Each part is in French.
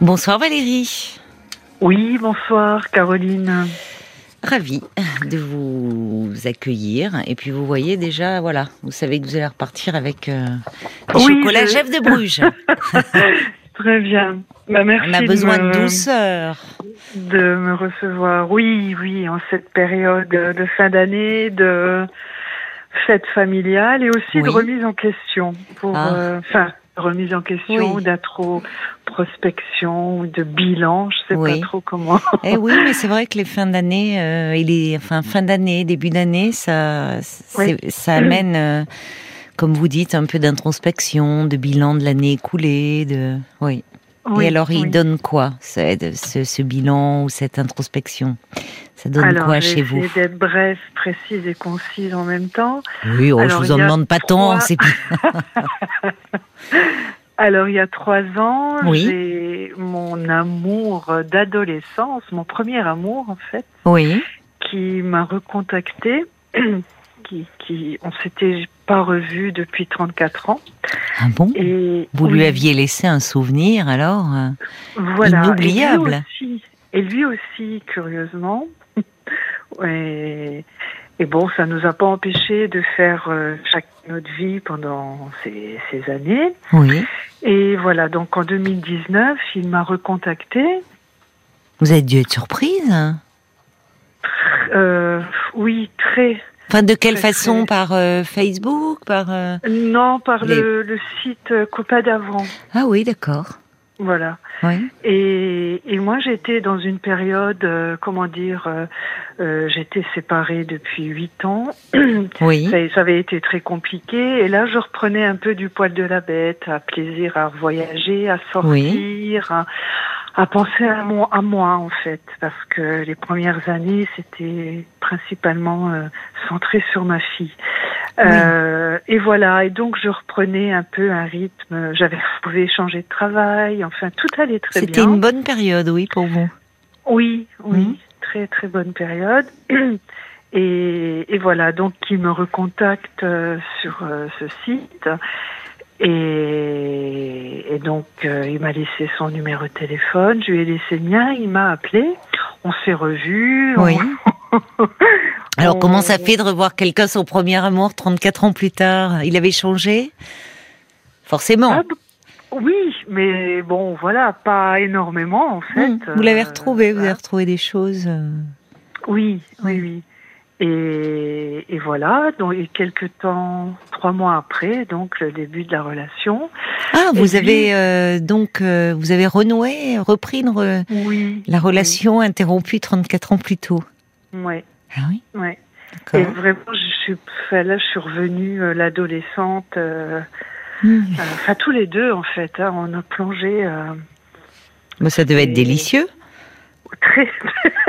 Bonsoir Valérie. Oui, bonsoir Caroline. Ravie de vous accueillir. Et puis vous voyez déjà, voilà, vous savez que vous allez repartir avec euh, Oui, chocolat je- Jeff de Bruges. Très bien. Bah, merci On a besoin me- de douceur. de me recevoir. Oui, oui, en cette période de fin d'année, de fête familiale et aussi de remise en question. Pour, Ah. euh, remise en question, Oui. d'introspection, de bilan, je sais Oui. pas trop comment. Eh oui, mais c'est vrai que les fins d'année, euh, et les, enfin fin d'année, début d'année, ça, ça amène, euh, comme vous dites, un peu d'introspection, de bilan de l'année écoulée, de, oui. Oui, et alors, il oui. donne quoi, ce, ce, ce bilan ou cette introspection? Ça donne Alors, quoi chez vous? d'être brève, précise et concise en même temps. Oui, oh, je Alors, vous il en demande pas tant, c'est. Alors, il y a trois ans, Oui. j'ai mon amour d'adolescence, mon premier amour en fait, Oui, qui m'a recontacté, qui, qui, on s'était pas revu depuis 34 ans. Ah bon Et Vous lui aviez laissé un souvenir alors euh, voilà. inoubliable. Et lui aussi, et lui aussi curieusement. et, et bon, ça nous a pas empêché de faire euh, chaque notre vie pendant ces, ces années. Oui. Et voilà, donc en 2019, il m'a recontacté. Vous avez dû être surprise hein Euh, oui, très. Enfin, de quelle façon. Par euh, Facebook Par euh, Non, par Les- le, le site euh, Copa d'avant. Ah oui, d'accord. Voilà. Oui. Et, et moi, j'étais dans une période, euh, comment dire, j'étais séparée depuis huit ans. Oui. Ça, ça avait été très compliqué. Et là, je reprenais un peu du poil de la bête, à plaisir à voyager, à sortir, à, à penser à, moi, à moi, en fait. Parce que les premières années, c'était principalement euh, centré sur ma fille. Euh, et voilà. Et donc, je reprenais un peu un rythme. J'avais pouvais changer de travail. Enfin, tout allait très C'était bien. une bonne période, oui, pour vous. Oui, oui, Mhm. très très bonne période. Et, et voilà, donc il me recontacte euh, sur euh, ce site. Et, et donc euh, il m'a laissé son numéro de téléphone, je lui ai laissé le mien, il m'a appelé, on s'est revus. on- Oui. Alors, on- comment ça fait de revoir quelqu'un, son premier amour, 34 ans plus tard? Il avait changé? Forcément. Ah, oui, mais bon, voilà, pas énormément en fait. Hum, Vous l'avez Euh, retrouvé, vous avez retrouvé des choses. euh, Oui, oui, oui. Et, et voilà, donc et quelques temps, trois mois après, donc le début de la relation. Ah, Et vous avez euh, donc euh, vous avez renoué, repris une re- Oui. la relation interrompue 34 ans plus tôt. Ouais, Ah oui, ouais. Et vraiment, je suis, enfin, là, je suis revenue euh, l'adolescente. euh, euh, Enfin, tous les deux, en fait, hein, on a plongé euh, Mais ça devait être délicieux. très.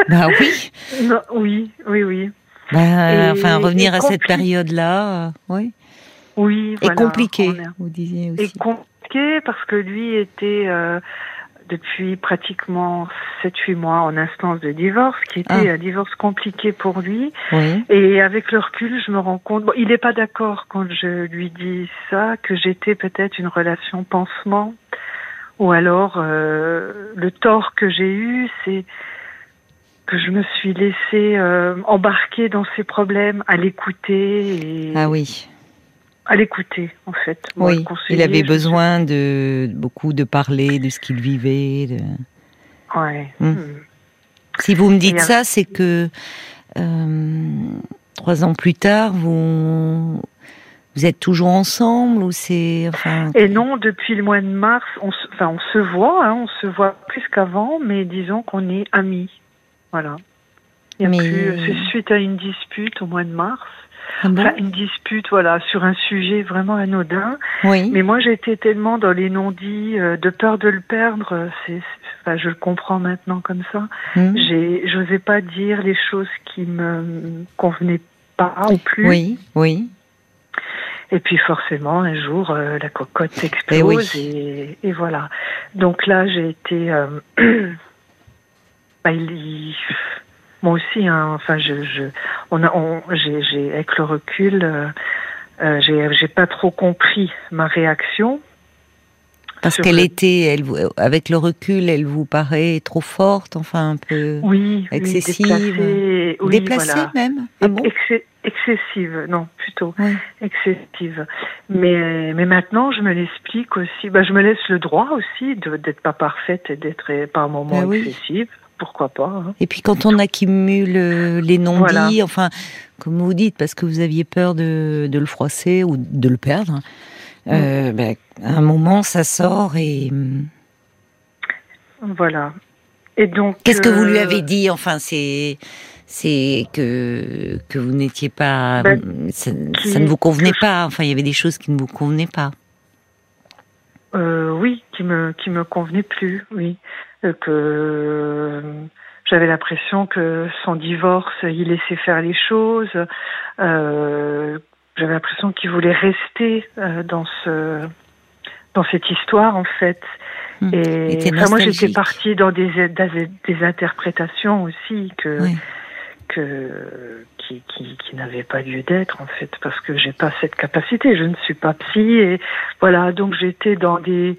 Bah oui. non, oui, oui, oui, Bah, Et- enfin, revenir et à cette période-là, euh, oui. oui. Et voilà, compliqué, on est- vous disiez Et aussi. compliqué parce que lui était euh, depuis pratiquement 7-8 mois en instance de divorce, qui était Ah. un divorce compliqué pour lui. Oui. Et avec le recul, je me rends compte, bon, il n'est pas d'accord quand je lui dis ça, que j'étais peut-être une relation pansement, ou alors euh, le tort que j'ai eu, c'est que je me suis laissée euh, embarquer dans ses problèmes, à l'écouter et Ah oui. à l'écouter en fait. Moi, Oui. Il avait besoin de beaucoup de parler de ce qu'il vivait. de- Ouais. Hmm. Hmm. Si vous me dites ça, c'est que euh, trois ans plus tard, vous vous êtes toujours ensemble ou c'est enfin Et non, depuis le mois de mars, on se, enfin, on se voit, hein, on se voit plus qu'avant, mais disons qu'on est amis. Voilà. Il Mais- C'est suite à une dispute au mois de mars. ah bon? Enfin, une dispute, voilà, sur un sujet vraiment anodin. Oui. Mais moi, j'étais tellement dans les non-dits, euh, de peur de le perdre. C'est, c'est- enfin, je le comprends maintenant comme ça. Hmm. J'ai, j'osais pas dire les choses qui me convenaient pas ou plus. Oui, oui. Et puis forcément, un jour, euh, la cocotte Eh explose oui. et, et voilà. Donc là, j'ai été... euh, bah, il- il- moi aussi, hein, enfin, je, je, on a, on, j'ai, j'ai, avec le recul, euh, euh, j'ai, j'ai pas trop compris ma réaction. Parce qu'elle était, elle, avec le recul, elle vous paraît trop forte, enfin un peu oui, excessive, déplacée, oui, déplacée même. Ah bon excessive, non, plutôt excessive. Mais mais maintenant, je me l'explique aussi. Bah, je me laisse le droit aussi d'être pas parfaite et d'être par moments bah excessive. Pourquoi pas hein. Et puis quand on accumule euh, les non-dits, enfin, comme vous dites, parce que vous aviez peur de, de le froisser ou de le perdre. Euh, ben, à un moment, ça sort et. Voilà. Et donc. Qu'est-ce que vous lui euh, avez dit? Enfin, c'est c'est que que vous n'étiez pas, ben, ça, ne vous convenait pas. Enfin, il y avait des choses qui ne vous convenaient pas. Euh, oui, qui me qui me convenaient plus. Oui, que j'avais l'impression que son divorce, il laissait faire les choses. Euh, j'avais l'impression qu'il voulait rester euh, dans ce dans cette histoire en fait. Hmm. Et moi j'étais partie dans des, des, interprétations aussi que que qui, qui, qui n'avaient pas lieu d'être en fait parce que j'ai pas cette capacité. Je ne suis pas psy et voilà donc j'étais dans des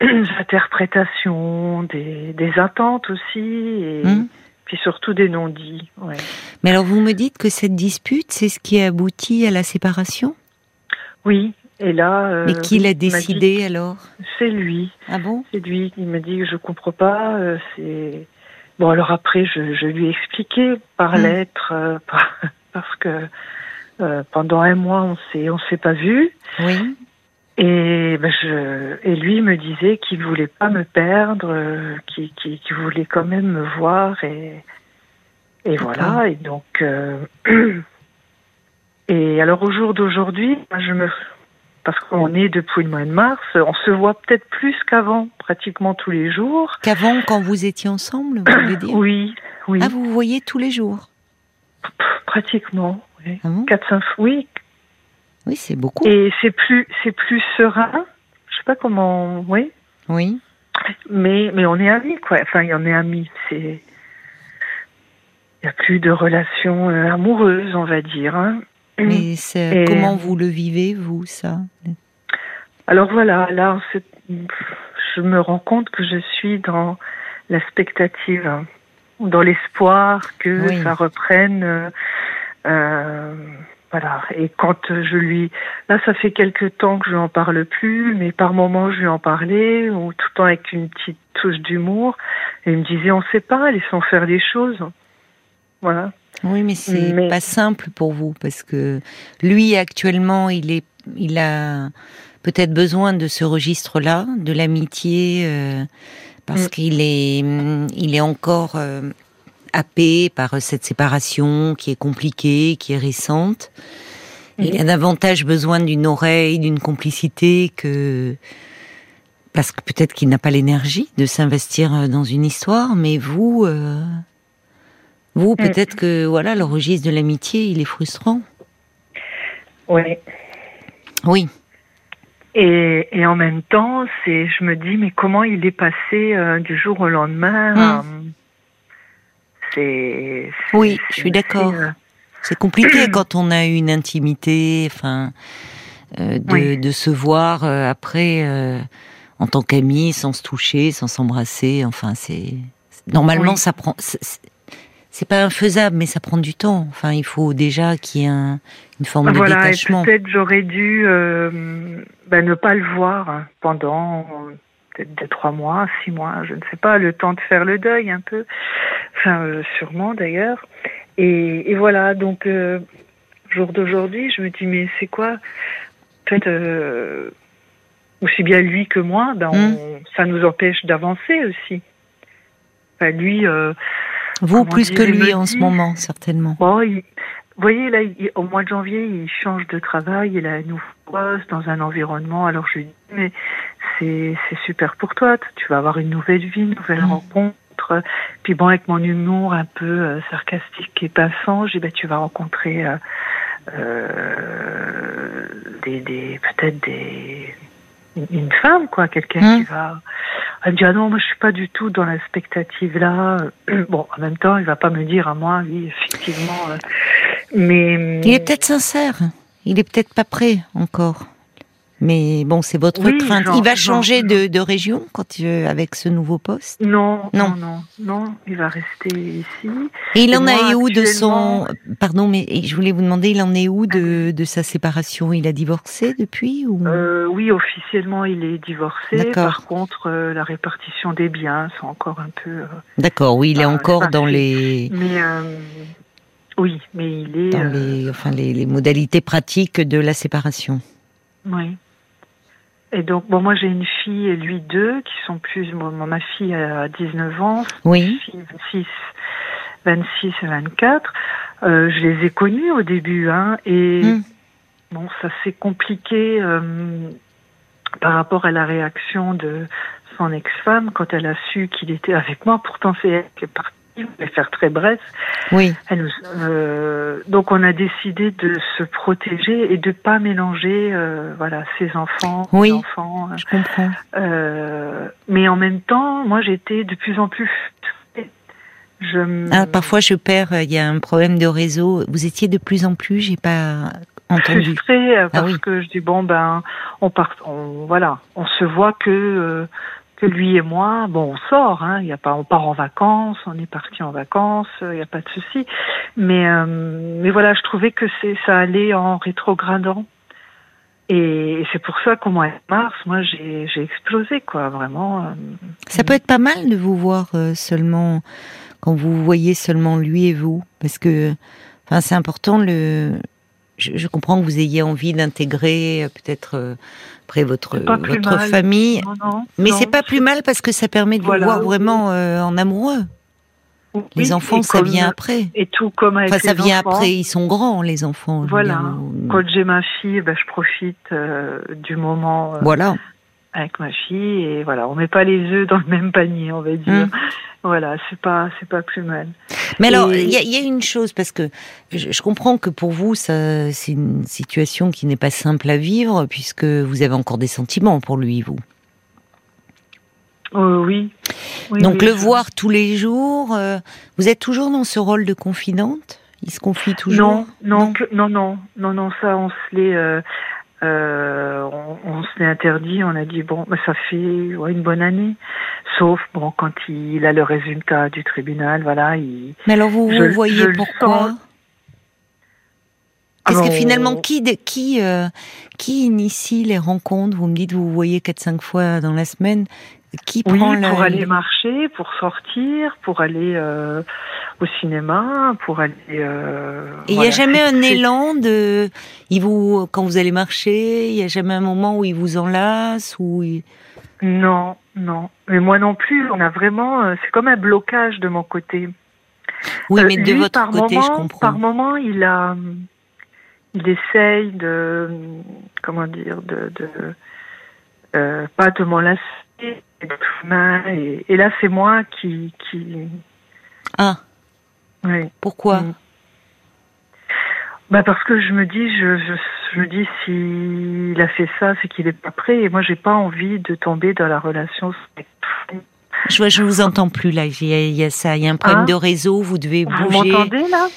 interprétations, des, des attentes aussi et hmm puis surtout des non-dits. Ouais. Mais alors vous me dites que cette dispute, c'est ce qui a abouti à la séparation? Oui, et là. Euh, Mais qui l'a décidé alors? C'est lui. Ah bon? C'est lui. Il m'a dit je comprends pas. Euh, c'est bon. Alors après, je, je, lui ai expliqué par hmm. lettre, euh, parce que pendant un mois, on s'est on s'est pas vu. Oui. Et, ben je, et lui me disait qu'il voulait pas me perdre, euh, qu'il voulait quand même me voir et, et voilà. Et donc, euh, et alors au jour d'aujourd'hui, je me, parce qu'on est depuis le mois de mars, on se voit peut-être plus qu'avant, pratiquement tous les jours. Qu'avant, quand vous étiez ensemble, vous voulez dire Oui, oui. Ah, vous vous voyez tous les jours Pratiquement, oui. Ah Quatre, cinq, oui, oui, c'est beaucoup. Et c'est plus, c'est plus serein. Je sais pas comment, oui. Oui. Mais, mais on est amis, quoi. Enfin, il y en est amis. C'est, il n'y a plus de relations euh, amoureuses, on va dire. Hein. Mais c'est, comment vous le vivez, vous, ça? Alors voilà, là, je me rends compte que je suis dans la spectative, dans l'espoir que ça reprenne. Euh, euh voilà. Et quand je lui, là, ça fait quelque temps que je n'en parle plus, mais par moments je lui en parlais, ou tout le temps avec une petite touche d'humour. Et il me disait, on sait pas, laissons faire les choses. Voilà. Oui, mais c'est pas simple pour vous parce que lui actuellement, il est, il a peut-être besoin de ce registre-là, de l'amitié, euh, parce mm. qu'il est, il est encore euh, happé par cette séparation qui est compliquée, qui est récente. Il a davantage besoin d'une oreille, d'une complicité que parce que peut-être qu'il n'a pas l'énergie de s'investir dans une histoire, mais vous, euh, vous peut-être que voilà le registre de l'amitié, il est frustrant. Oui. Oui. Et, et en même temps, c'est, je me dis, mais comment il est passé euh, du jour au lendemain? Hum c'est. Oui, je suis d'accord. Euh, c'est compliqué quand on a une intimité, enfin, euh, de, se voir après en tant qu'amis, sans se toucher, sans s'embrasser. Enfin, c'est normalement ça prend. C'est pas infaisable, mais ça prend du temps. Enfin, il faut déjà qu'il y ait une forme de détachement. Peut-être j'aurais dû ben, ne pas le voir pendant peut-être deux, trois mois, six mois, je ne sais pas, le temps de faire le deuil un peu, enfin euh, sûrement d'ailleurs. Et, et, voilà, donc euh, jour d'aujourd'hui, je me dis mais c'est quoi? En fait, euh, aussi bien lui que moi, ben hmm. ça nous empêche d'avancer aussi. Enfin, lui. Vous plus que lui en ce moment, certainement. Bon, il, vous voyez, là, au mois de janvier, il change de travail, il a une nouveau poste dans un environnement. Alors je lui dis, mais c'est super pour toi, tu vas avoir une nouvelle vie, une nouvelle mmh. rencontre. Puis bon, avec mon humour un peu euh, sarcastique et pinçant, je dis, bah, tu vas rencontrer euh, euh, des, des peut-être des une femme, quoi, quelqu'un qui mmh. va. Elle me dit ah non, moi je suis pas du tout dans la spectative là. Bon, en même temps, il va pas me dire à moi, oui, effectivement. Mais il est peut-être sincère. Il est peut-être pas prêt encore. Mais bon, c'est votre crainte. Il va changer de, de, région quand avec ce nouveau poste? Non, non, non, non, il va rester ici. Et il en est où de son Pardon, mais je voulais vous demander, il en est où de, de sa séparation? Il a divorcé depuis ou? Euh, Oui, officiellement, il est divorcé. Par contre, euh, la répartition des biens, c'est encore un peu. Euh, D'accord, oui, il est encore dans les. Mais oui, mais il est dans les, enfin les, les modalités pratiques de la séparation. Oui. Et donc, bon, moi j'ai une fille et lui deux, qui sont plus. ma fille a 19 ans, oui. 26, 26 et 24. Euh, je les ai connus au début, hein, et hmm. bon, ça s'est compliqué euh, par rapport à la réaction de son ex-femme quand elle a su qu'il était avec moi. Pourtant, c'est elle qui est partie je vais faire très bref. Oui. Euh, donc on a décidé de se protéger et de pas mélanger, euh, voilà, ses enfants, oui, enfants. Je comprends. Euh, mais en même temps, moi j'étais de plus en plus. Je... Ah, parfois je perds. Il y a un problème de réseau. Vous étiez de plus en plus. J'ai pas entendu. Frustrée ah parce que je dis bon ben on part, on, voilà, on se voit que lui et moi, bon, on sort, hein, y a pas, on part en vacances, on est parti en vacances, il n'y a pas de souci. Mais, euh, mais voilà, je trouvais que c'est, ça allait en rétrogradant. Et, c'est pour ça qu'au mois de mars, moi, j'ai, j'ai explosé, quoi, vraiment. Euh. ça peut être pas mal de vous voir euh, seulement, quand vous voyez seulement lui et vous, parce que, enfin, c'est important le, je, comprends que vous ayez envie d'intégrer peut-être après votre votre famille. mais c'est pas plus mal parce que ça permet de vous voir vraiment euh, en amoureux. les enfants, ça vient après. Et tout comme avec enfin, ça vient après. Ils sont grands, les enfants. Voilà. Quand j'ai ma fille, ben, je profite euh, du moment. Euh, voilà. Avec ma fille et voilà, on met pas les œufs dans le même panier, on va dire. Hum. Voilà, c'est pas c'est pas plus mal. Mais alors, il y, a une chose parce que je, comprends que pour vous, ça c'est une situation qui n'est pas simple à vivre puisque vous avez encore des sentiments pour lui, vous. Euh, oui. Donc le voir tous les jours, euh, vous êtes toujours dans ce rôle de confidente? Il se confie toujours? Non, non, non, non, non, non, ça on se l'est. Euh, euh, on, se l'est interdit, on a dit bon, bah, ça fait une bonne année, sauf bon quand il a le résultat du tribunal, voilà. Il, Mais alors vous, vous voyez pourquoi Parce que finalement, qui qui euh, qui initie les rencontres? Vous me dites vous voyez 4-5 fois dans la semaine. Qui oui, prend pour aller marcher, pour sortir, pour aller euh, au cinéma, pour aller. Euh, il n'y a jamais un élan de, il vous quand vous allez marcher, il n'y a jamais un moment où il vous enlace ou. Non, non. Mais moi non plus. On a vraiment, euh, c'est comme un blocage de mon côté. Oui, mais de votre côté, je comprends. Par moment, il a, il essaye de, comment dire, de, de pas de m'enlacer et, et là, c'est moi qui, qui. Ah. Oui. Pourquoi mm. Bah parce que je me dis, je, je, me dis s'il a fait ça, c'est qu'il est pas prêt. Et moi, j'ai pas envie de tomber dans la relation. Je, je vous entends plus là. Il y a, ça, il y a un problème ah. de réseau. Vous devez bouger. Vous m'entendez là?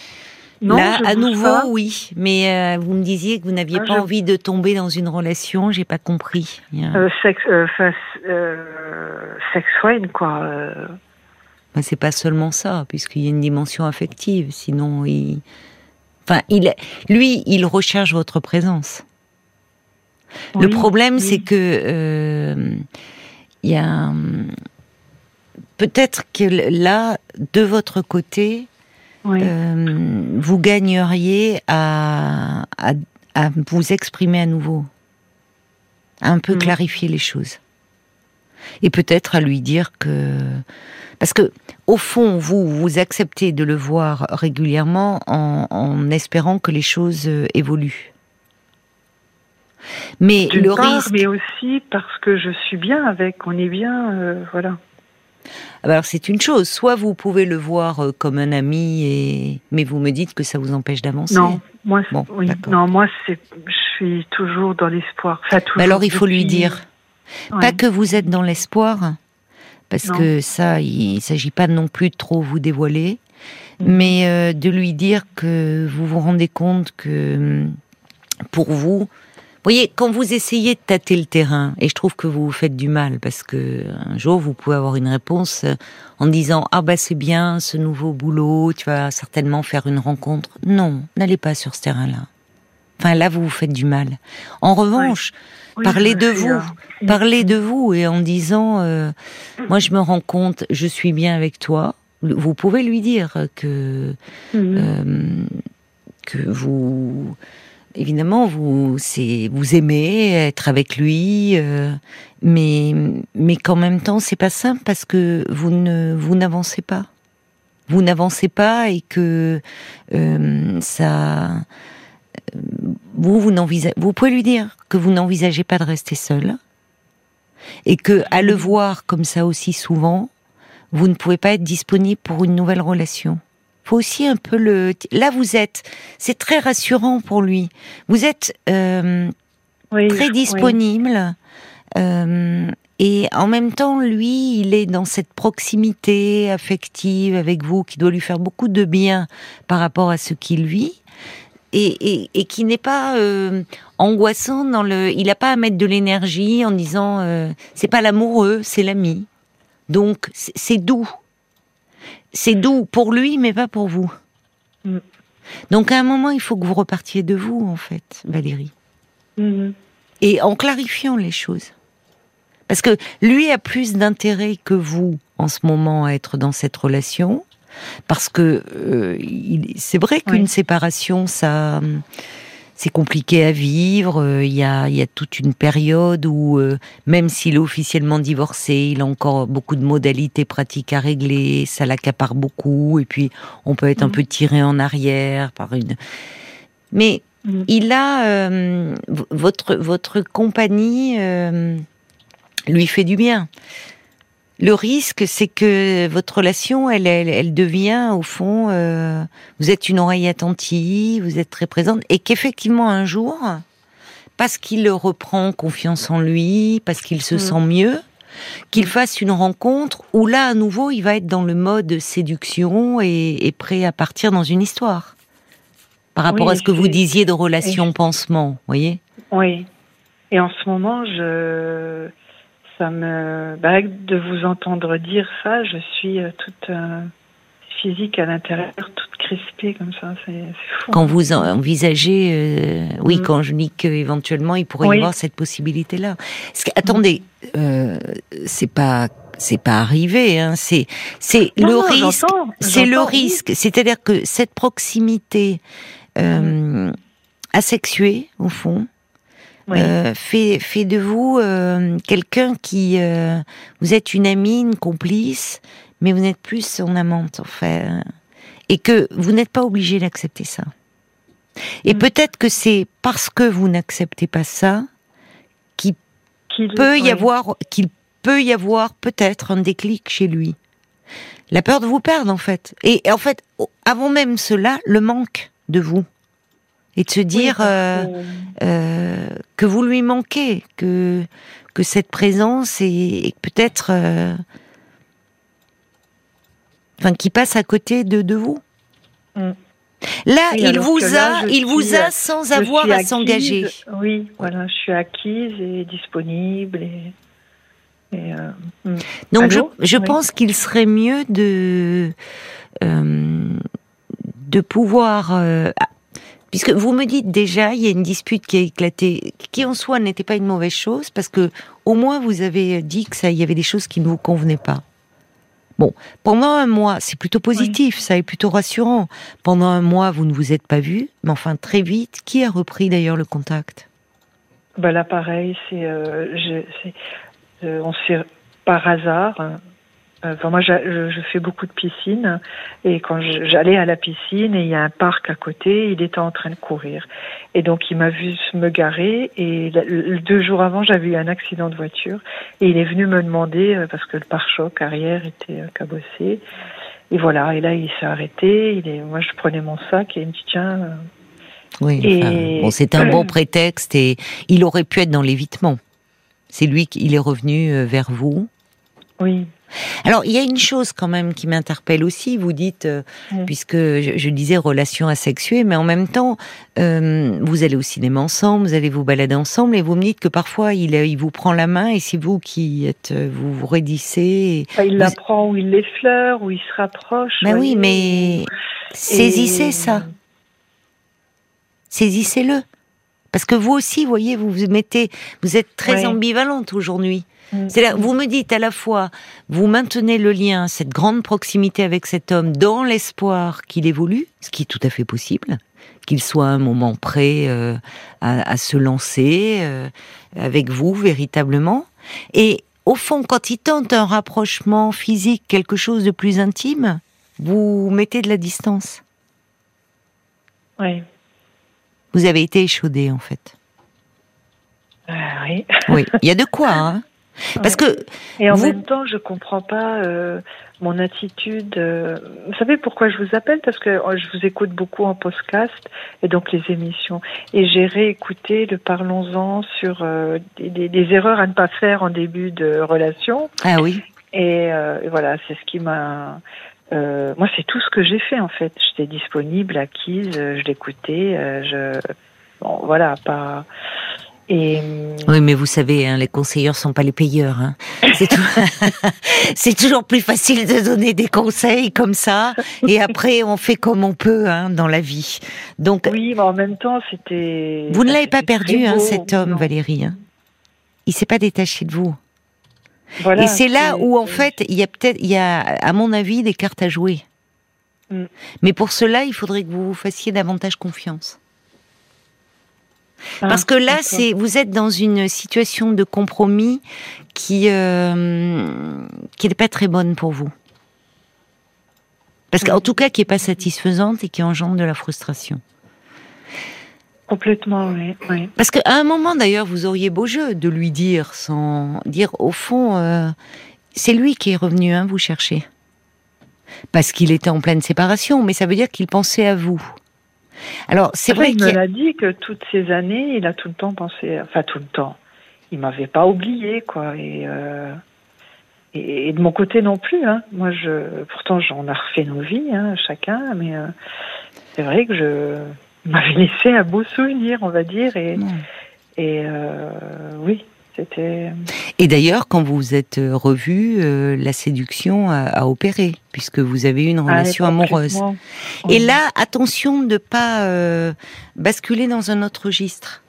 Là, à nouveau, oui. Mais euh, vous me disiez que vous n'aviez ah, pas envie de tomber dans une relation. J'ai pas compris. Euh, sex, euh, euh, sex quoi. Ben, c'est pas seulement ça, puisqu'il y a une dimension affective. Sinon, il, enfin, il, lui, il recherche votre présence. Le problème, c'est que il y a peut-être que là, de votre côté euh, vous gagneriez à, à, vous exprimer à nouveau, à un peu mm. clarifier les choses. Et peut-être à lui dire que... Parce que, au fond, vous, vous acceptez de le voir régulièrement en, espérant que les choses euh, évoluent. Mais le risque... Mais aussi parce que je suis bien avec, on est bien, euh, voilà. Ah bah alors c'est une chose, soit vous pouvez le voir euh, comme un ami, et... mais vous me dites que ça vous empêche d'avancer. Non, moi, non, moi c'est, je suis toujours dans l'espoir. alors il faut lui dire, pas que vous êtes dans l'espoir, parce que ça, il s'agit pas non plus de trop vous dévoiler, mm. mais euh, de lui dire que vous vous rendez compte que pour vous, voyez, quand vous essayez de tâter le terrain, et je trouve que vous vous faites du mal, parce que un jour vous pouvez avoir une réponse euh, en disant ah bah c'est bien ce nouveau boulot, tu vas certainement faire une rencontre. Non, n'allez pas sur ce terrain-là. Enfin là vous vous faites du mal. En revanche, parlez de vous, parlez de vous et en disant euh, moi je me rends compte, je suis bien avec toi. Vous pouvez lui dire que mhm. euh, que vous évidemment, vous, c'est, vous aimez être avec lui, euh, mais, mais qu'en même temps, c'est pas simple parce que vous ne, vous n'avancez pas. Vous n'avancez pas et que euh, ça, vous, vous n'envisagez, vous pouvez lui dire que vous n'envisagez pas de rester seul et que à le voir comme ça aussi souvent, vous ne pouvez pas être disponible pour une nouvelle relation faut aussi un peu le. Là, vous êtes. C'est très rassurant pour lui. Vous êtes euh, très disponible. Euh, et en même temps, lui, il est dans cette proximité affective avec vous qui doit lui faire beaucoup de bien par rapport à ce qu'il vit. Et, et, qui n'est pas euh, angoissant dans le. Il n'a pas à mettre de l'énergie en disant c'est pas l'amoureux, c'est l'ami. Donc c'est doux c'est doux pour lui, mais pas pour vous. Mm. Donc à un moment, il faut que vous repartiez de vous, en fait, Valérie. Mm-hmm. Et en clarifiant les choses. Parce que lui a plus d'intérêt que vous, en ce moment, à être dans cette relation. Parce que euh, c'est vrai qu'une séparation, ça c'est compliqué à vivre. Euh, il y a, y a toute une période où, euh, même s'il est officiellement divorcé, il a encore beaucoup de modalités pratiques à régler. Ça l'accapare beaucoup. Et puis, on peut être un mm. peu tiré en arrière par une. Mais mm. il a euh, votre votre compagnie lui fait du bien. Le risque, c'est que votre relation, elle, elle, devient au fond, euh, vous êtes une oreille attentive, vous êtes très présente, et qu'effectivement un jour, parce qu'il reprend confiance en lui, parce qu'il se mm. sent mieux, qu'il fasse une rencontre où là, à nouveau, il va être dans le mode séduction et, prêt à partir dans une histoire. Par rapport à ce que vous disiez de relation pansement, voyez? Oui. Et en ce moment, je ça me, bah, de vous entendre dire ça, je suis euh, toute euh, physique à l'intérieur, toute crispée comme ça. C'est fou. Quand vous envisagez, euh, oui, mm. quand je dis qu'éventuellement il pourrait y avoir cette possibilité-là. Attendez, c'est pas c'est pas arrivé, hein. c'est c'est le risque, c'est le risque, c'est-à-dire que cette proximité euh, asexuée au fond, euh, fait, fait de vous euh, quelqu'un qui... Euh, vous êtes une amie, une complice, mais vous n'êtes plus son amante, en fait. Et que vous n'êtes pas obligé d'accepter ça. Et mm. peut-être que c'est parce que vous n'acceptez pas ça qu'il peut y avoir qu'il peut y avoir peut-être un déclic chez lui. La peur de vous perdre en fait. Et en fait, avant même cela, le manque de vous et de se dire euh, euh, que vous lui manquez, que que cette présence est, peut-être, euh, enfin, qui passe à côté de de vous. Mm. Là, il vous a, il vous a sans avoir à s'engager. Oui, voilà, je suis acquise et disponible. Et, mm. Donc, je, je pense qu'il serait mieux de de pouvoir Puisque vous me dites déjà, il y a une dispute qui a éclaté, qui en soi n'était pas une mauvaise chose, parce que au moins vous avez dit que ça, il y avait des choses qui ne vous convenaient pas. Bon, pendant un mois, c'est plutôt positif, ça est plutôt rassurant. Pendant un mois, vous ne vous êtes pas vu, mais enfin très vite, qui a repris d'ailleurs le contact? Bah Là, pareil, c'est, euh, euh, on s'est par hasard, hein, enfin, moi, je, je, fais beaucoup de piscine et quand j'allais à la piscine et il y a un parc à côté, il était en train de courir et donc il m'a vu me garer et deux jours avant, j'avais eu un accident de voiture et il est venu me demander euh, parce que le pare-choc arrière était euh, cabossé et voilà et là il s'est arrêté. Il est, moi, je prenais mon sac et il me dit tiens. Oui, et... bon, c'était un bon prétexte et il aurait pu être dans l'évitement. C'est lui qui est revenu vers vous. Oui. Alors, il y a une chose quand même qui m'interpelle aussi. Vous dites, euh, puisque je, disais relation asexuée, mais en même temps, euh, vous allez au cinéma ensemble, vous allez vous balader ensemble, et vous me dites que parfois il, il vous prend la main et c'est vous qui êtes, vous vous raidissez. il la prend ou il l'effleure ou il se rapproche. Ben oui, mais saisissez ça. Saisissez-le. Parce que vous aussi, vous voyez, vous vous mettez, vous êtes très ambivalente aujourd'hui. Mm. C'est vous me dites à la fois, vous maintenez le lien, cette grande proximité avec cet homme, dans l'espoir qu'il évolue, ce qui est tout à fait possible, qu'il soit à un moment prêt euh, à, se lancer euh, avec vous véritablement. Et au fond, quand il tente un rapprochement physique, quelque chose de plus intime, vous mettez de la distance. Oui. Vous avez été échaudé en fait. Euh, oui. oui, il y a de quoi. Hein parce que et en même temps, je comprends pas euh, mon attitude. Euh, vous savez pourquoi je vous appelle? Parce que oh, je vous écoute beaucoup en podcast et donc les émissions. Et j'ai réécouté le Parlons-en sur des, des, erreurs à ne pas faire en début de relation. Ah oui. Et, voilà, c'est ce qui m'a. Moi, c'est tout ce que j'ai fait en fait. J'étais disponible, acquise, je l'écoutais. je bon, voilà, pas oui, mais vous savez, hein, les conseilleurs sont pas les payeurs. Hein. C'est, toujours plus facile de donner des conseils comme ça, et après on fait comme on peut hein, dans la vie. Donc oui, mais en même temps, c'était. Vous ne l'avez pas perdu, hein, cet homme, Valérie. Hein. Il s'est pas détaché de vous. Voilà, et c'est là où en fait il y a peut-être, il y a, à mon avis, des cartes à jouer. Mm. Mais pour cela, il faudrait que vous vous fassiez davantage confiance. Parce que là, c'est vous êtes dans une situation de compromis qui euh, qui n'est pas très bonne pour vous. Parce qu'en tout cas, qui est pas satisfaisante et qui engendre de la frustration. Complètement, oui. Parce qu'à un moment, d'ailleurs, vous auriez beau jeu de lui dire, sans dire, au fond, euh, c'est lui qui est revenu hein, vous chercher. Parce qu'il était en pleine séparation, mais ça veut dire qu'il pensait à vous. Alors, c'est vrai qu'il me dit que toutes ces années, il a tout le temps pensé, enfin tout le temps, il m'avait pas oublié, quoi. Et, euh, et, de mon côté non plus. Hein. Moi, je, pourtant, on a refait nos vies, hein, chacun, mais euh, c'est vrai que je m'avais laissé un beau souvenir, on va dire, et, et euh, oui, et d'ailleurs, quand vous vous êtes euh, revu, euh, la séduction a, opéré, puisque vous avez eu une ah, relation amoureuse. Et là, attention de ne pas euh, basculer dans un autre registre.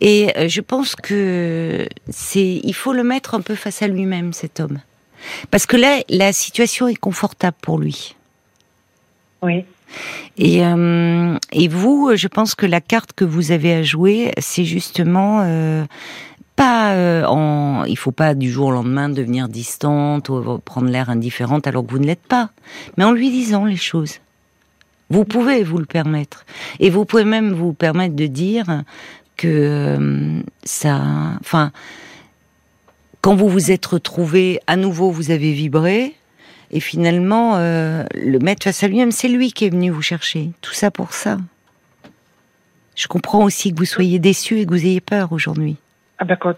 Et je pense que c'est, il faut le mettre un peu face à lui-même, cet homme, parce que là, la situation est confortable pour lui. Oui. Et, et vous, je pense que la carte que vous avez à jouer, c'est justement pas euh, en, il faut pas du jour au lendemain devenir distante ou prendre l'air indifférente alors que vous ne l'êtes pas, mais en lui disant les choses. Vous pouvez vous le permettre, et vous pouvez même vous permettre de dire que euh, ça, enfin, quand vous vous êtes retrouvé à nouveau, vous avez vibré, et finalement, euh, le mettre face à lui-même, c'est lui qui est venu vous chercher. Tout ça pour ça. Je comprends aussi que vous soyez déçu et que vous ayez peur aujourd'hui. Ah ben quand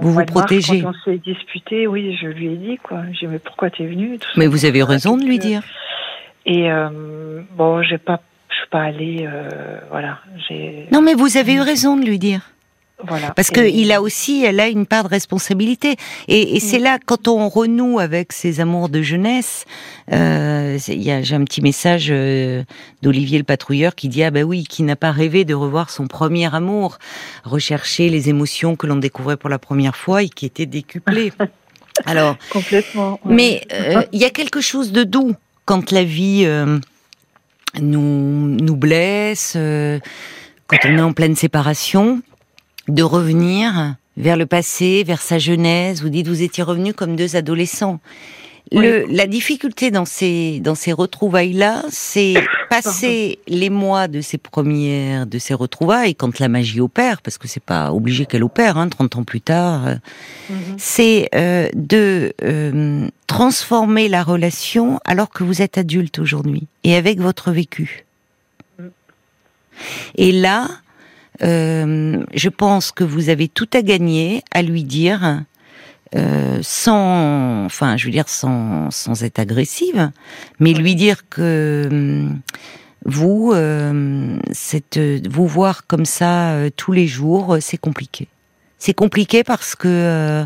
vous vous protégez. quand on s'est disputé, oui, je lui ai dit quoi. J'ai dit mais pourquoi t'es venu Mais vous avez raison de lui dire. Et euh, bon, j'ai pas, je suis pas allée, euh, voilà. Non mais vous avez eu raison de lui dire. Parce que il a aussi, elle a une part de responsabilité. Et, c'est mm. là, quand on renoue avec ses amours de jeunesse, euh, j'ai un petit message euh, d'Olivier le patrouilleur qui dit ah ben oui, qui n'a pas rêvé de revoir son premier amour, rechercher les émotions que l'on découvrait pour la première fois et qui étaient décuplées. Alors complètement. Mais euh, il y a quelque chose de doux quand la vie euh, nous nous blesse, quand on est en pleine séparation de revenir vers le passé, vers sa jeunesse. Vous dites, vous étiez revenus comme deux adolescents. Le, la difficulté dans ces dans ces retrouvailles là, c'est passer les mois de ces premières de ces retrouvailles quand la magie opère, parce que c'est pas obligé qu'elle opère, hein, 30 ans plus tard, euh, mhm. c'est euh, de euh, transformer la relation alors que vous êtes adulte aujourd'hui et avec votre vécu. Mm. Et là, euh, je pense que vous avez tout à gagner à lui dire euh, sans, enfin, je veux dire sans, sans être agressive, mais lui dire que hum, vous, euh, vous voir comme ça euh, tous les jours, c'est compliqué. C'est compliqué parce que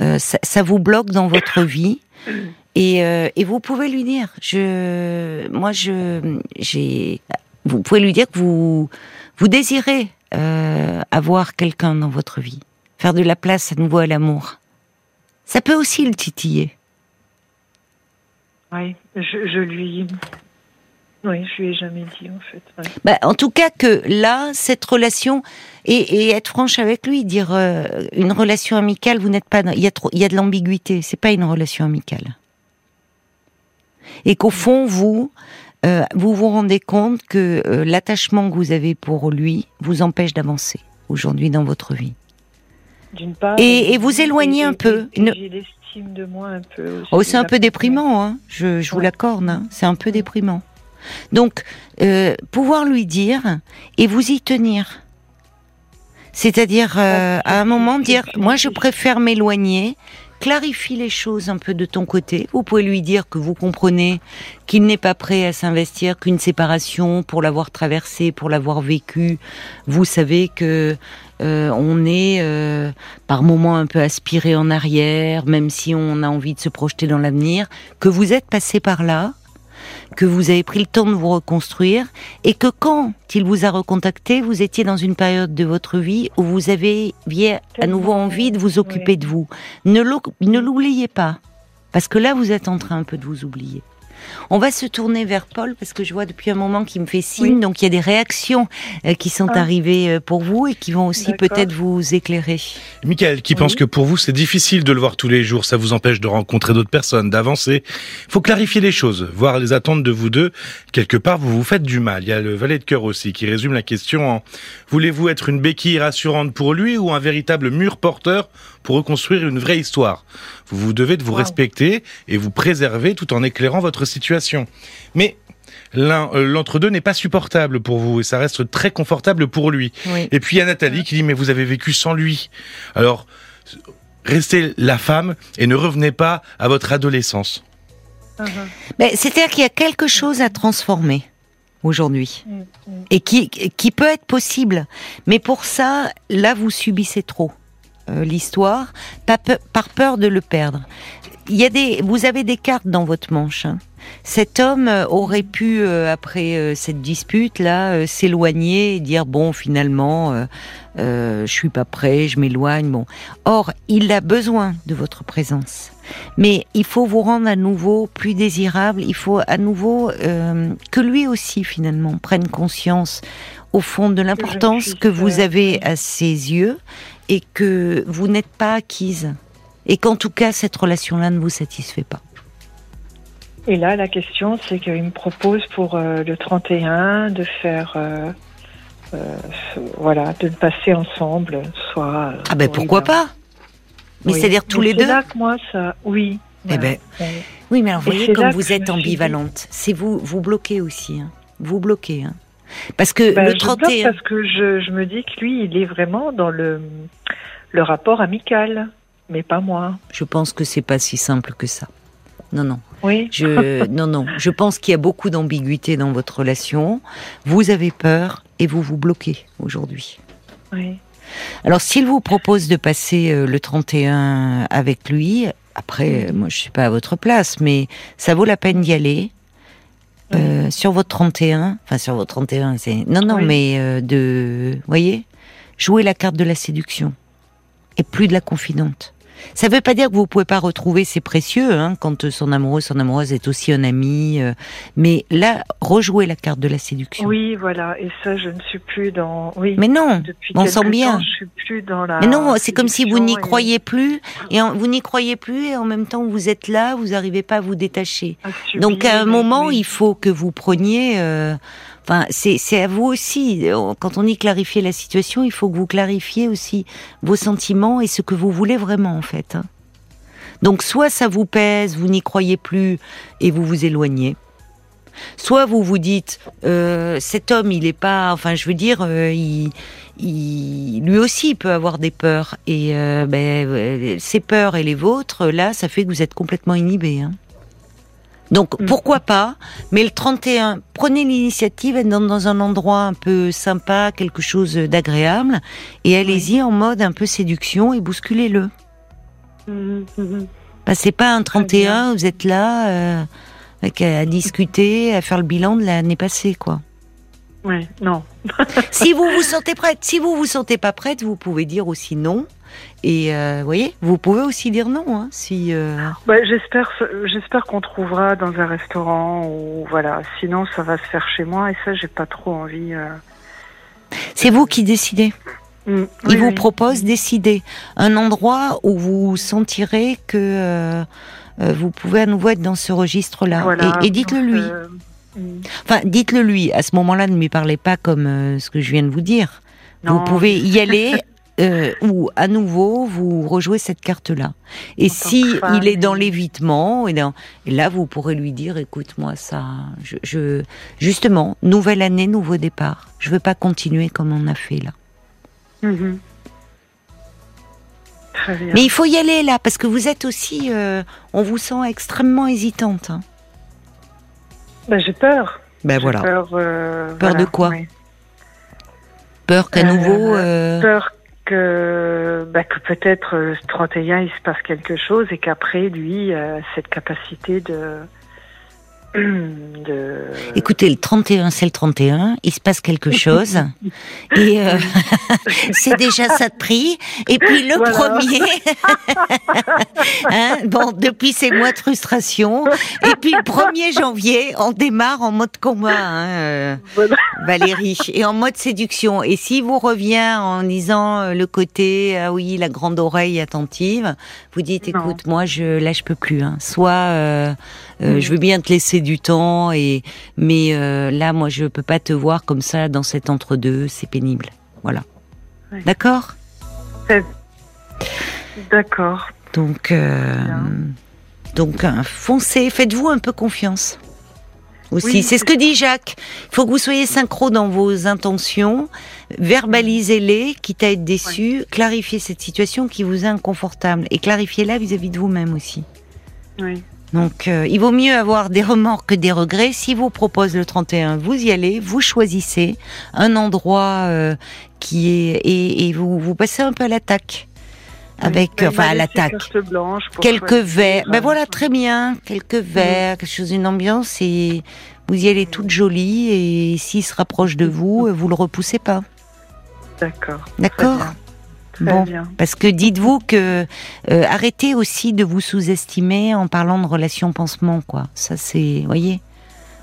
ça, ça, vous bloque dans votre vie. Et, et vous pouvez lui dire, je, moi, je, j'ai, vous pouvez lui dire que vous, vous désirez avoir quelqu'un dans votre vie, faire de la place à nouveau à l'amour ça peut aussi le titiller. Oui, je, lui. Oui, je lui ai jamais dit en fait. Bah, en tout cas que là, cette relation et, être franche avec lui, dire euh, une relation amicale, vous n'êtes pas, il y a trop, il y a de l'ambiguïté. C'est pas une relation amicale. Et qu'au fond, vous, euh, vous vous rendez compte que euh, l'attachement que vous avez pour lui vous empêche d'avancer aujourd'hui dans votre vie et, vous éloignez un peu. J'ai l'estime de moi un peu. Oh, c'est un peu déprimant, hein. je, je vous l'accorde, hein. c'est un peu déprimant. Donc, euh, pouvoir lui dire et vous y tenir. C'est-à-dire, euh, à un moment, dire, moi je préfère m'éloigner, clarifie les choses un peu de ton côté. Vous pouvez lui dire que vous comprenez qu'il n'est pas prêt à s'investir, qu'une séparation, pour l'avoir traversée, pour l'avoir vécu, vous savez que euh, on est euh, par moments un peu aspiré en arrière, même si on a envie de se projeter dans l'avenir, que vous êtes passé par là, que vous avez pris le temps de vous reconstruire et que quand il vous a recontacté, vous étiez dans une période de votre vie où vous avez à nouveau envie de vous occuper de vous. Ne l'oubliez pas, parce que là, vous êtes en train un peu de vous oublier. On va se tourner vers Paul parce que je vois depuis un moment qu'il me fait signe, donc il y a des réactions euh, qui sont ah. arrivées euh, pour vous et qui vont aussi peut-être vous éclairer. Michael, qui pense que pour vous c'est difficile de le voir tous les jours, ça vous empêche de rencontrer d'autres personnes, d'avancer. Il faut clarifier les choses, voir les attentes de vous deux. Quelque part, vous vous faites du mal. Il y a le valet de cœur aussi qui résume la question en voulez-vous être une béquille rassurante pour lui ou un véritable mur porteur pour reconstruire une vraie histoire? Vous vous devez de vous respecter et vous préserver tout en éclairant votre situation. Mais euh, l'entre-deux n'est pas supportable pour vous et ça reste très confortable pour lui. Et puis il y a Nathalie qui dit mais vous avez vécu sans lui. Alors restez la femme et ne revenez pas à votre adolescence. Uh-huh. C'est-à-dire qu'il y a quelque chose à transformer aujourd'hui mm, mm. et qui, qui peut être possible. Mais pour ça, là, vous subissez trop. Euh, l'histoire, par peur de le perdre. Il y a des, vous avez des cartes dans votre manche. Hein. Cet homme euh, aurait pu, euh, après cette dispute là, s'éloigner et dire bon, finalement, je suis pas prêt, je m'éloigne. Bon, or, il a besoin de votre présence. Mais il faut vous rendre à nouveau plus désirable. Il faut à nouveau que lui aussi finalement prenne conscience au fond de l'importance que vous avez à ses yeux et que vous n'êtes pas acquise et qu'en tout cas cette relation-là ne vous satisfait pas. Et là, la question, c'est qu'il me propose pour euh, le 31 de faire, euh, euh, voilà, de passer ensemble, soit. ah ben pourquoi pas? Mais c'est-à-dire tous les deux. C'est là que moi, ça, oui. Eh ben, oui, mais alors vous voyez comme vous êtes ambivalente, c'est vous, vous bloquez aussi, hein. vous bloquez. Hein. Parce que ben, le 31. parce que je, je, me dis que lui, il est vraiment dans le, le rapport amical, mais pas moi. Je pense que c'est pas si simple que ça. Non, non. Oui. Je, non, non. Je pense qu'il y a beaucoup d'ambiguïté dans votre relation. Vous avez peur et vous vous bloquez aujourd'hui. Oui. Alors, s'il vous propose de passer euh, le 31 avec lui, après, moi, je suis pas à votre place, mais ça vaut la peine d'y aller. Euh, sur votre 31, enfin sur votre 31, c'est non non mais euh, de, voyez, jouer la carte de la séduction et plus de la confidente. Ça ne veut pas dire que vous pouvez pas retrouver ces précieux hein, quand son amoureux, son amoureuse est aussi un ami. Euh, mais là, rejouer la carte de la séduction. Oui, voilà. Et ça, je ne suis plus dans. Oui. Mais non. on sent bien. je suis plus dans la. Mais non, c'est comme si vous n'y croyez plus et vous n'y croyez plus et en même temps vous êtes là, vous n'arrivez pas à vous détacher. Donc à un moment, il faut que vous preniez. Euh, Enfin, c'est à vous aussi. Quand on y clarifie la situation, il faut que vous clarifiez aussi vos sentiments et ce que vous voulez vraiment, en fait. Hein. Donc, soit ça vous pèse, vous n'y croyez plus et vous vous éloignez. Soit vous vous dites, euh, cet homme, il est pas, enfin, je veux dire, euh, il, lui aussi il peut avoir des peurs et euh, ben, ces peurs et les vôtres là ça fait que vous êtes complètement inhibé hein. Donc mm. pourquoi pas mais le 31 prenez l'initiative d'être dans, un endroit un peu sympa quelque chose d'agréable et allez-y en mode un peu séduction et bousculez-le mm, mm, Passez pas un 31 vous êtes là euh, à discuter à faire le bilan de l'année passée quoi oui, non. si vous vous sentez prête, si vous vous sentez pas prête, vous pouvez dire aussi non. Et euh, vous voyez, vous pouvez aussi dire non. Hein, si. Euh... Bah, j'espère, j'espère qu'on trouvera dans un restaurant ou voilà. Sinon, ça va se faire chez moi et ça, j'ai pas trop envie. Euh... C'est vous qui décidez. Mm. Il vous propose décider un endroit où vous sentirez que vous pouvez à nouveau être dans ce registre-là. et, et dites-le lui. Enfin, dites-le lui. À ce moment-là, ne lui parlez pas comme ce que je viens de vous dire. Vous pouvez y aller. Euh, ou à nouveau vous rejouez cette carte-là. Et si il est dans l'évitement, et, là vous pourrez lui dire, écoute moi ça, je, justement nouvelle année, nouveau départ. Je veux pas continuer comme on a fait là. Mhm. Mais il faut y aller là parce que vous êtes aussi, euh, on vous sent extrêmement hésitante. Hein. Ben, j'ai peur. Ben voilà. Peur, euh, peur de quoi Peur qu'à nouveau. Euh, peur que, bah, que peut-être le 31 il se passe quelque chose et qu'après lui cette capacité de de... Écoutez, le 31, c'est le 31, il se passe quelque chose. et euh, c'est déjà ça de prix. Et puis le premier, hein, bon, depuis ces mois de frustration. Et puis le 1er janvier, on démarre en mode combat, hein, euh, Valérie, et en mode séduction. Et si vous revient en disant euh, le côté, ah oui, la grande oreille attentive, vous dites, écoute, moi, je, là, je peux plus. Hein. Soit euh, je veux bien te laisser du temps, et mais euh, là, moi, je peux pas te voir comme ça dans cet entre-deux. C'est pénible. Voilà. D'accord? D'accord. Donc, euh, donc, foncez. Faites-vous un peu confiance. Aussi, c'est ce que dit Jacques. Il faut que vous soyez synchro dans vos intentions, verbalisez-les, quitte à être déçu, clarifiez cette situation qui vous est inconfortable et clarifiez-la vis-à-vis de vous-même aussi. Oui. Donc, euh, il vaut mieux avoir des remords que des regrets. Si vous propose le 31, vous y allez, vous choisissez un endroit euh, qui est et, vous vous passez un peu à l'attaque avec ben, enfin à l'attaque. quelques verres. ben voilà très bien. Quelques verres quelque chose une ambiance et vous y allez toute jolie et s'il se rapproche de vous vous le repoussez pas. D'accord. D'accord bon, Parce que dites-vous que euh, arrêtez aussi de vous sous-estimer en parlant de relation pansement, quoi. Ça c'est, voyez.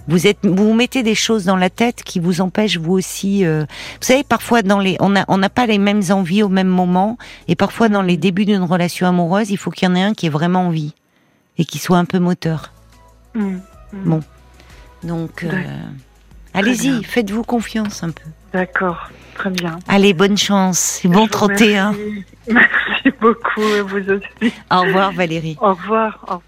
Vous êtes, vous, mettez des choses dans la tête qui vous empêchent vous aussi. Euh, vous savez, parfois dans les, on n'a on n'a pas les mêmes envies au même moment, et parfois dans les débuts d'une relation amoureuse, il faut qu'il y en ait un qui ait vraiment envie et qui soit un peu moteur. Mmh, mmh. Bon, donc euh, allez-y, faites-vous confiance un peu. D'accord. Très bien. Allez, bonne chance et bon 31. Merci. beaucoup, vous aussi. Au revoir Valérie. Au revoir.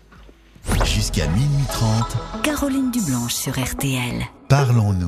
Jusqu'à minuit 30. Caroline Dublanche sur RTL. Parlons-nous.